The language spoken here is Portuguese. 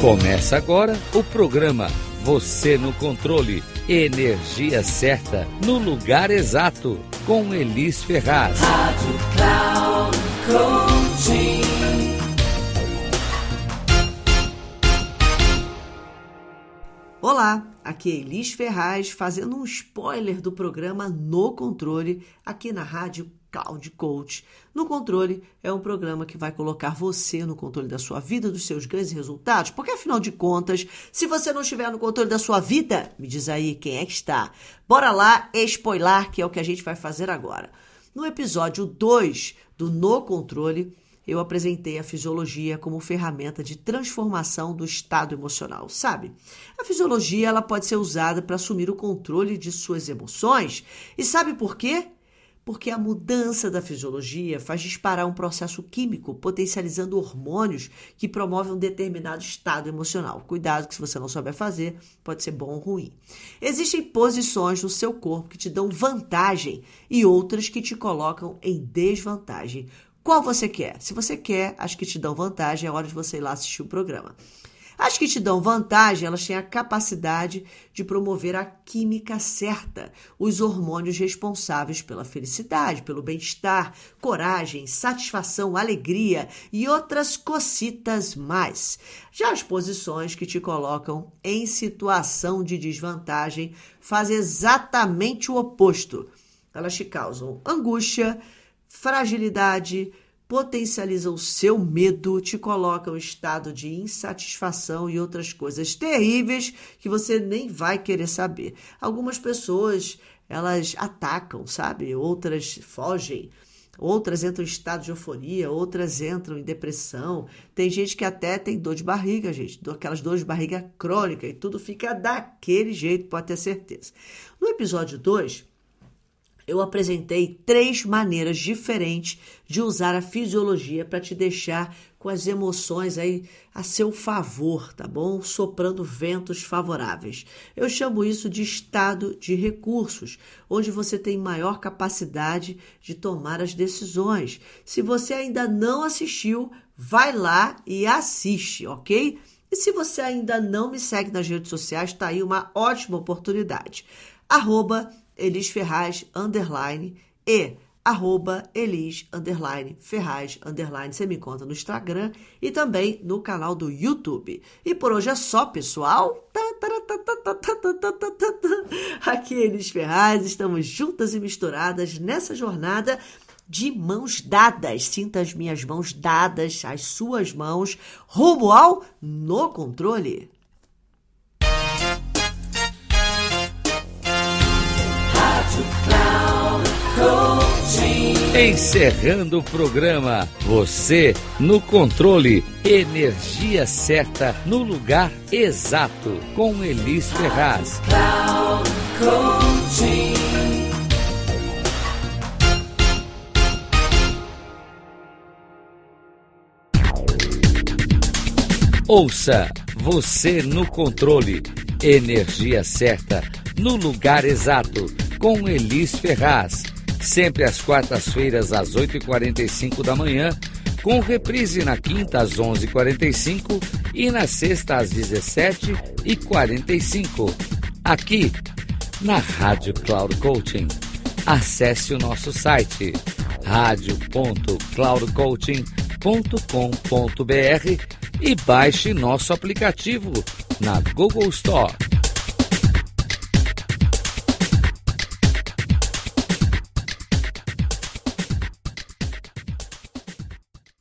Começa agora o programa Você no Controle. Energia certa no lugar exato. Com Elis Ferraz. Rádio Cloud Coaching. Olá, aqui é Elis Ferraz fazendo um spoiler do programa No Controle aqui na Rádio Cloud Coach. No Controle é um programa que vai colocar você no controle da sua vida, dos seus ganhos e resultados, porque afinal de contas, se você não estiver no controle da sua vida, me diz aí quem é que está. Bora lá, spoiler, que é o que a gente vai fazer agora. No episódio 2 do No Controle, eu apresentei a fisiologia como ferramenta de transformação do estado emocional, sabe? A fisiologia ela pode ser usada para assumir o controle de suas emoções. E sabe por quê? Porque a mudança da fisiologia faz disparar um processo químico, potencializando hormônios que promovem um determinado estado emocional. Cuidado que se você não souber fazer, pode ser bom ou ruim. Existem posições no seu corpo que te dão vantagem e outras que te colocam em desvantagem. Qual você quer? Se você quer as que te dão vantagem, é hora de você ir lá assistir o programa. As que te dão vantagem, elas têm a capacidade de promover a química certa, os hormônios responsáveis pela felicidade, pelo bem-estar, coragem, satisfação, alegria e outras cocitas mais. Já as posições que te colocam em situação de desvantagem fazem exatamente o oposto. Elas te causam angústia, fragilidade, potencializa o seu medo, te coloca um estado de insatisfação e outras coisas terríveis que você nem vai querer saber. Algumas pessoas, elas atacam, sabe? Outras fogem. Outras entram em estado de euforia, outras entram em depressão. Tem gente que até tem dor de barriga, gente, aquelas dores de barriga crônica e tudo fica daquele jeito, pode ter certeza. No episódio 2, eu apresentei três maneiras diferentes de usar a fisiologia para te deixar com as emoções aí a seu favor, tá bom? Soprando ventos favoráveis. Eu chamo isso de estado de recursos, onde você tem maior capacidade de tomar as decisões. Se você ainda não assistiu, vai lá e assiste, ok? E se você ainda não me segue nas redes sociais, está aí uma ótima oportunidade. Arroba Elis Ferraz, underline, e arroba Elis, underline, Ferraz, underline, você me conta no Instagram e também no canal do YouTube. E por hoje é só, pessoal. Aqui Elis Ferraz, estamos juntas e misturadas nessa jornada de mãos dadas. Sinta as minhas mãos dadas, as suas mãos, rumo ao No Controle. Encerrando o programa, você no controle, energia certa no lugar exato, com Elis Ferraz. Ouça você no controle, energia certa no lugar exato, com Elis Ferraz sempre às quartas-feiras às 8h45 da manhã, com reprise na quinta às 11h45 e na sexta às 17h45. Aqui, na Rádio Cloud Coaching. Acesse o nosso site radio.cloudcoaching.com.br e baixe nosso aplicativo na Google Store.